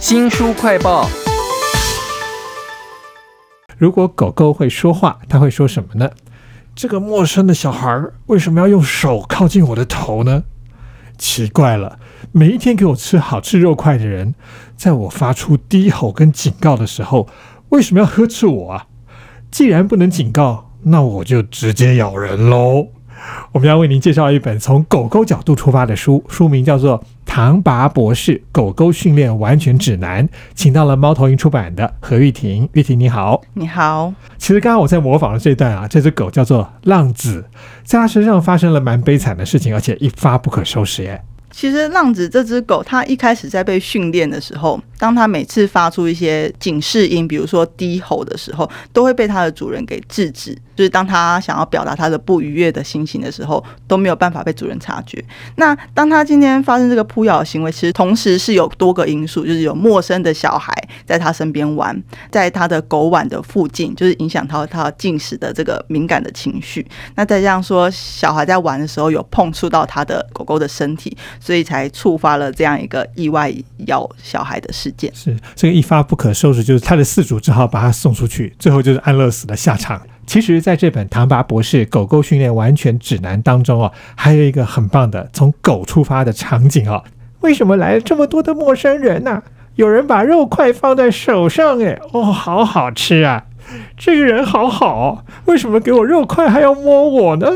新书快报。如果狗狗会说话，它会说什么呢？这个陌生的小孩为什么要用手靠近我的头呢？奇怪了，每一天给我吃好吃肉块的人，在我发出低吼跟警告的时候，为什么要呵斥我啊？既然不能警告，那我就直接咬人喽。我们要为您介绍一本从狗狗角度出发的书，书名叫做《唐拔博士狗狗训练完全指南》，请到了猫头鹰出版的何玉婷。玉婷你好，你好。其实刚刚我在模仿的这段啊，这只狗叫做浪子，在它身上发生了蛮悲惨的事情，而且一发不可收拾耶。其实浪子这只狗，它一开始在被训练的时候，当它每次发出一些警示音，比如说低吼的时候，都会被它的主人给制止。就是当它想要表达它的不愉悦的心情的时候，都没有办法被主人察觉。那当它今天发生这个扑咬的行为，其实同时是有多个因素，就是有陌生的小孩在它身边玩，在它的狗碗的附近，就是影响到它进食的这个敏感的情绪。那再这样说，小孩在玩的时候有碰触到它的狗狗的身体。所以才触发了这样一个意外咬小孩的事件。是这个一发不可收拾，就是他的饲主只好把他送出去，最后就是安乐死的下场。其实，在这本《唐拔博士狗狗训练完全指南》当中哦，还有一个很棒的从狗出发的场景哦。为什么来了这么多的陌生人呢？有人把肉块放在手上，哎，哦，好好吃啊！这个人好好，为什么给我肉块还要摸我呢？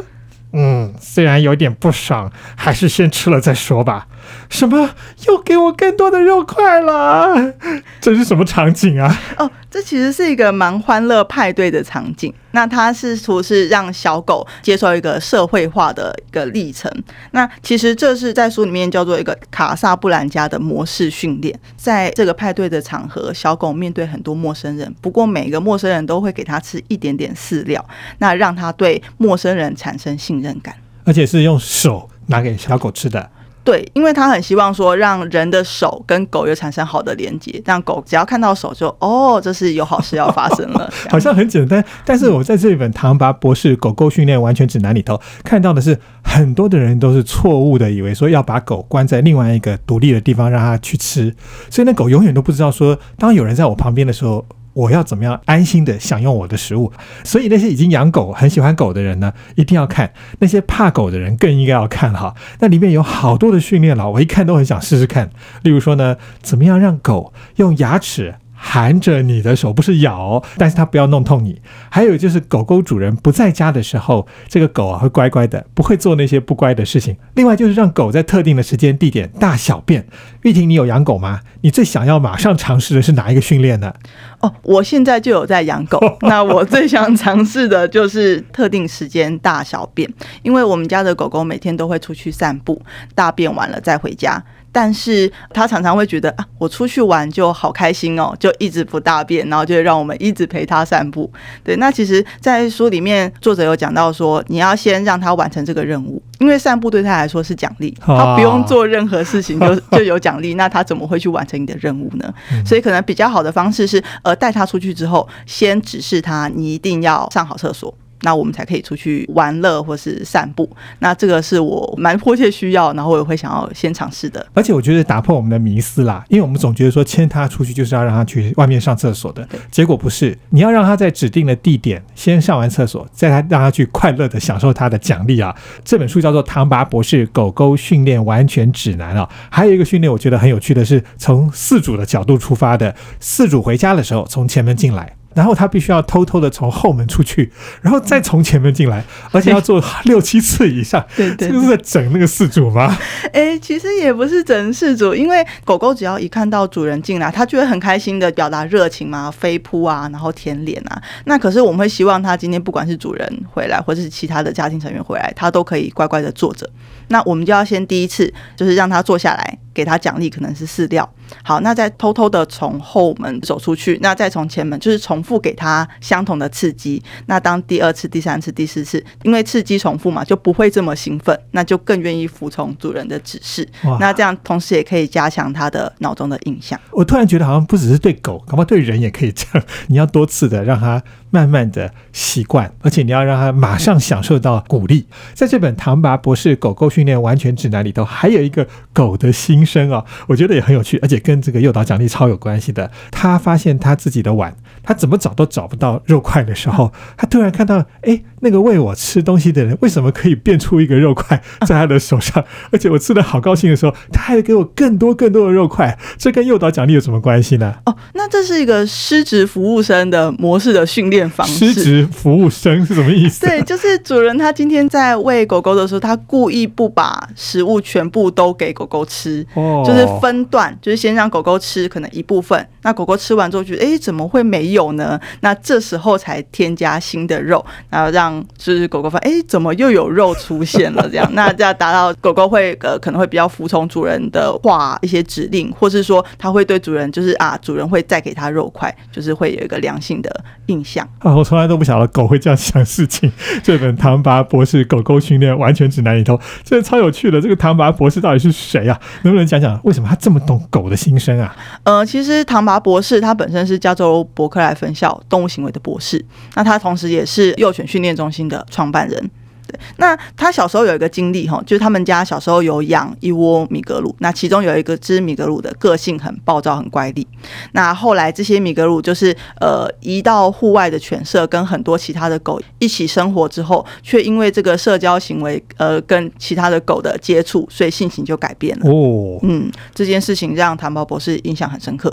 嗯，虽然有点不爽，还是先吃了再说吧。什么？又给我更多的肉块了？这是什么场景啊？哦，这其实是一个蛮欢乐派对的场景。那它试图是让小狗接受一个社会化的一个历程。那其实这是在书里面叫做一个卡萨布兰加的模式训练。在这个派对的场合，小狗面对很多陌生人，不过每个陌生人都会给它吃一点点饲料，那让它对陌生人产生信任感，而且是用手拿给小狗吃的。对，因为他很希望说，让人的手跟狗有产生好的连接，让狗只要看到手就哦，这是有好事要发生了。好像很简单，但是我在这一本唐拔博士狗狗训练完全指南里头看到的是，很多的人都是错误的，以为说要把狗关在另外一个独立的地方让它去吃，所以那狗永远都不知道说，当有人在我旁边的时候。我要怎么样安心的享用我的食物？所以那些已经养狗、很喜欢狗的人呢，一定要看；那些怕狗的人更应该要看哈。那里面有好多的训练了，我一看都很想试试看。例如说呢，怎么样让狗用牙齿？含着你的手不是咬，但是它不要弄痛你。还有就是狗狗主人不在家的时候，这个狗啊会乖乖的，不会做那些不乖的事情。另外就是让狗在特定的时间地点大小便。玉婷，你有养狗吗？你最想要马上尝试的是哪一个训练呢？哦，我现在就有在养狗，那我最想尝试的就是特定时间大小便，因为我们家的狗狗每天都会出去散步，大便完了再回家。但是他常常会觉得啊，我出去玩就好开心哦，就一直不大便，然后就让我们一直陪他散步。对，那其实，在书里面作者有讲到说，你要先让他完成这个任务，因为散步对他来说是奖励，他不用做任何事情就就有奖励，那他怎么会去完成你的任务呢？所以可能比较好的方式是，呃，带他出去之后，先指示他，你一定要上好厕所。那我们才可以出去玩乐或是散步。那这个是我蛮迫切需要，然后我也会想要先尝试的。而且我觉得打破我们的迷思啦，因为我们总觉得说牵他出去就是要让他去外面上厕所的，结果不是。你要让他在指定的地点先上完厕所，再他让他去快乐的享受他的奖励啊。这本书叫做《唐拔博士狗狗训练完全指南》啊。还有一个训练我觉得很有趣的是，从饲主的角度出发的，饲主回家的时候从前门进来。然后他必须要偷偷的从后门出去，然后再从前面进来，而且要做 六七次以上。对对，这是在整那个事主吗？哎，其实也不是整事主，因为狗狗只要一看到主人进来，它就会很开心的表达热情嘛，飞扑啊，然后舔脸啊。那可是我们会希望它今天不管是主人回来，或者是其他的家庭成员回来，它都可以乖乖的坐着。那我们就要先第一次就是让它坐下来。给它奖励可能是饲料，好，那再偷偷的从后门走出去，那再从前门，就是重复给他相同的刺激。那当第二次、第三次、第四次，因为刺激重复嘛，就不会这么兴奋，那就更愿意服从主人的指示。那这样同时也可以加强他的脑中的印象。我突然觉得好像不只是对狗，恐怕对人也可以这样。你要多次的让他慢慢的习惯，而且你要让他马上享受到鼓励。在这本唐拔博士狗狗训练完全指南里头，还有一个狗的心。声啊，我觉得也很有趣，而且跟这个诱导奖励超有关系的。他发现他自己的碗，他怎么找都找不到肉块的时候，他突然看到，哎，那个喂我吃东西的人为什么可以变出一个肉块 在他的手上？而且我吃的好高兴的时候，他还给我更多更多的肉块。这跟诱导奖励有什么关系呢？哦，那这是一个失职服务生的模式的训练方式。失职服务生是什么意思？对，就是主人他今天在喂狗狗的时候，他故意不把食物全部都给狗狗吃，哦就是分段，就是先让狗狗吃可能一部分，那狗狗吃完之后觉得，哎，怎么会没有呢？那这时候才添加新的肉，然后让就是狗狗发现，哎，怎么又有肉出现了？这样，那这样达到狗狗会呃可能会比较服从主人的话一些指令，或是说它会对主人就是啊，主人会再给它肉块，就是会有一个良性的印象。啊，我从来都不晓得狗会这样想事情。这本唐拔博士狗狗训练完全指南里头，这超有趣的。这个唐拔博士到底是谁啊？能不能讲讲为什么他这么懂狗的心声啊？呃，其实唐拔博士他本身是加州伯克莱分校动物行为的博士，那他同时也是幼犬训练中心的创办人。对，那他小时候有一个经历哈，就是他们家小时候有养一窝米格鲁，那其中有一个只米格鲁的个性很暴躁、很乖戾。那后来这些米格鲁就是呃移到户外的犬舍，跟很多其他的狗一起生活之后，却因为这个社交行为呃跟其他的狗的接触，所以性情就改变了。哦，嗯，这件事情让谭宝博士印象很深刻。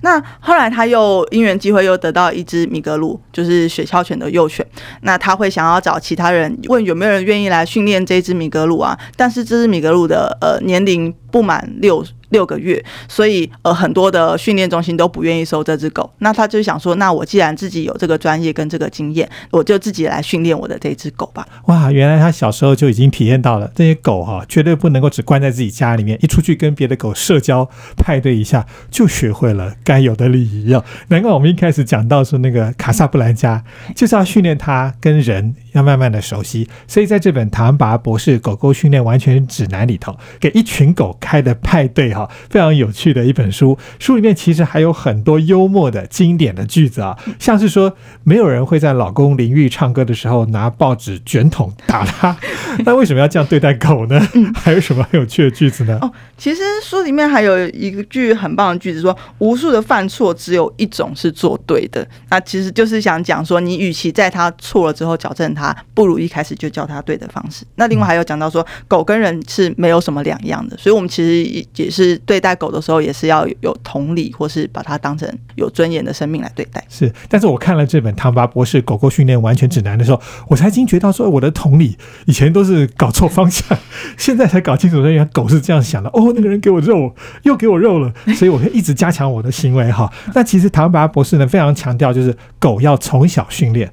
那后来他又因缘机会又得到一只米格鲁，就是雪橇犬的幼犬。那他会想要找其他人问有没有人愿意来训练这只米格鲁啊？但是这只米格鲁的呃年龄不满六六个月，所以呃很多的训练中心都不愿意收这只狗。那他就想说，那我既然自己有这个专业跟这个经验，我就自己来训练我的这只狗吧。哇，原来他小时候就已经体验到了这些狗哈、绝对不能够只关在自己家里面，一出去跟别的狗社交派对一下，就学会了该有的礼仪哦。难怪我们一开始讲到说那个卡萨布兰加，就是要训练它跟人要慢慢的熟悉。所以在这本唐拔博士狗狗训练完全指南里头，给一群狗开的派对哈、非常有趣的一本书。书里面其实还有很多幽默的经典的句子啊，像是说没有人会在老公淋浴唱歌的时候拿报纸卷筒打他，那为什么要这样对待狗呢？还有什么很有趣的句子呢？哦，其实书里面还有一个句很棒的句子说，无数的犯错只有一种是做对的。那其实就是想讲说，你与其在他错了之后矫正他，不如一开始就教他对的方式。那另外还有讲到说，狗跟人是没有什么两样的，所以我们其实也对待狗的时候，也是要有同理，或是把它当成有尊严的生命来对待。是，但是我看了这本唐巴博士狗狗训练完全指南的时候，我才惊觉到说，我的同理以前都是搞错方向，现在才搞清楚说，原来狗是这样想的。哦，那个人给我肉，又给我肉了，所以我会一直加强我的行为哈。那其实唐巴博士呢，非常强调就是狗要从小训练，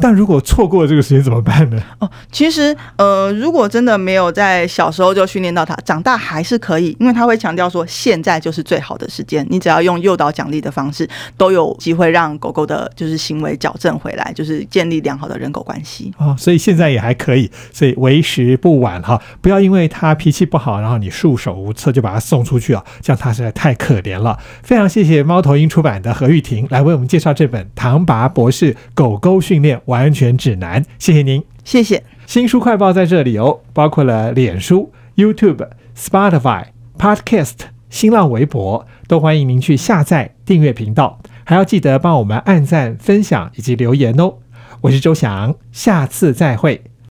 但如果错过了这个时间怎么办呢？哦，其实呃，如果真的没有在小时候就训练到它，长大还是可以，因为他会强调说，现在就是最好的时间，你只要用诱导奖励的方式，都有机会让狗狗的就是行为矫正回来，就是建立良好的人狗关系。哦，所以现在也还可以，所以为时不晚哈，不要因为它脾气不好，然后你束手无策就把它送出去啊，这样它实在太可怜了。非常谢谢猫头鹰出版的何玉婷来为我们介绍这本《唐拔博士狗狗训练完全指南》，谢谢您。谢谢。新书快报在这里哦，包括了脸书、YouTube、Spotify、Podcast、新浪微博，都欢迎您去下载订阅频道，还要记得帮我们按赞、分享以及留言哦。我是周翔，下次再会。